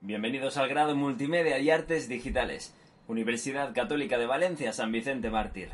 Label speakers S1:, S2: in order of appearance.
S1: Bienvenidos al grado Multimedia y Artes Digitales, Universidad Católica de Valencia San Vicente Mártir.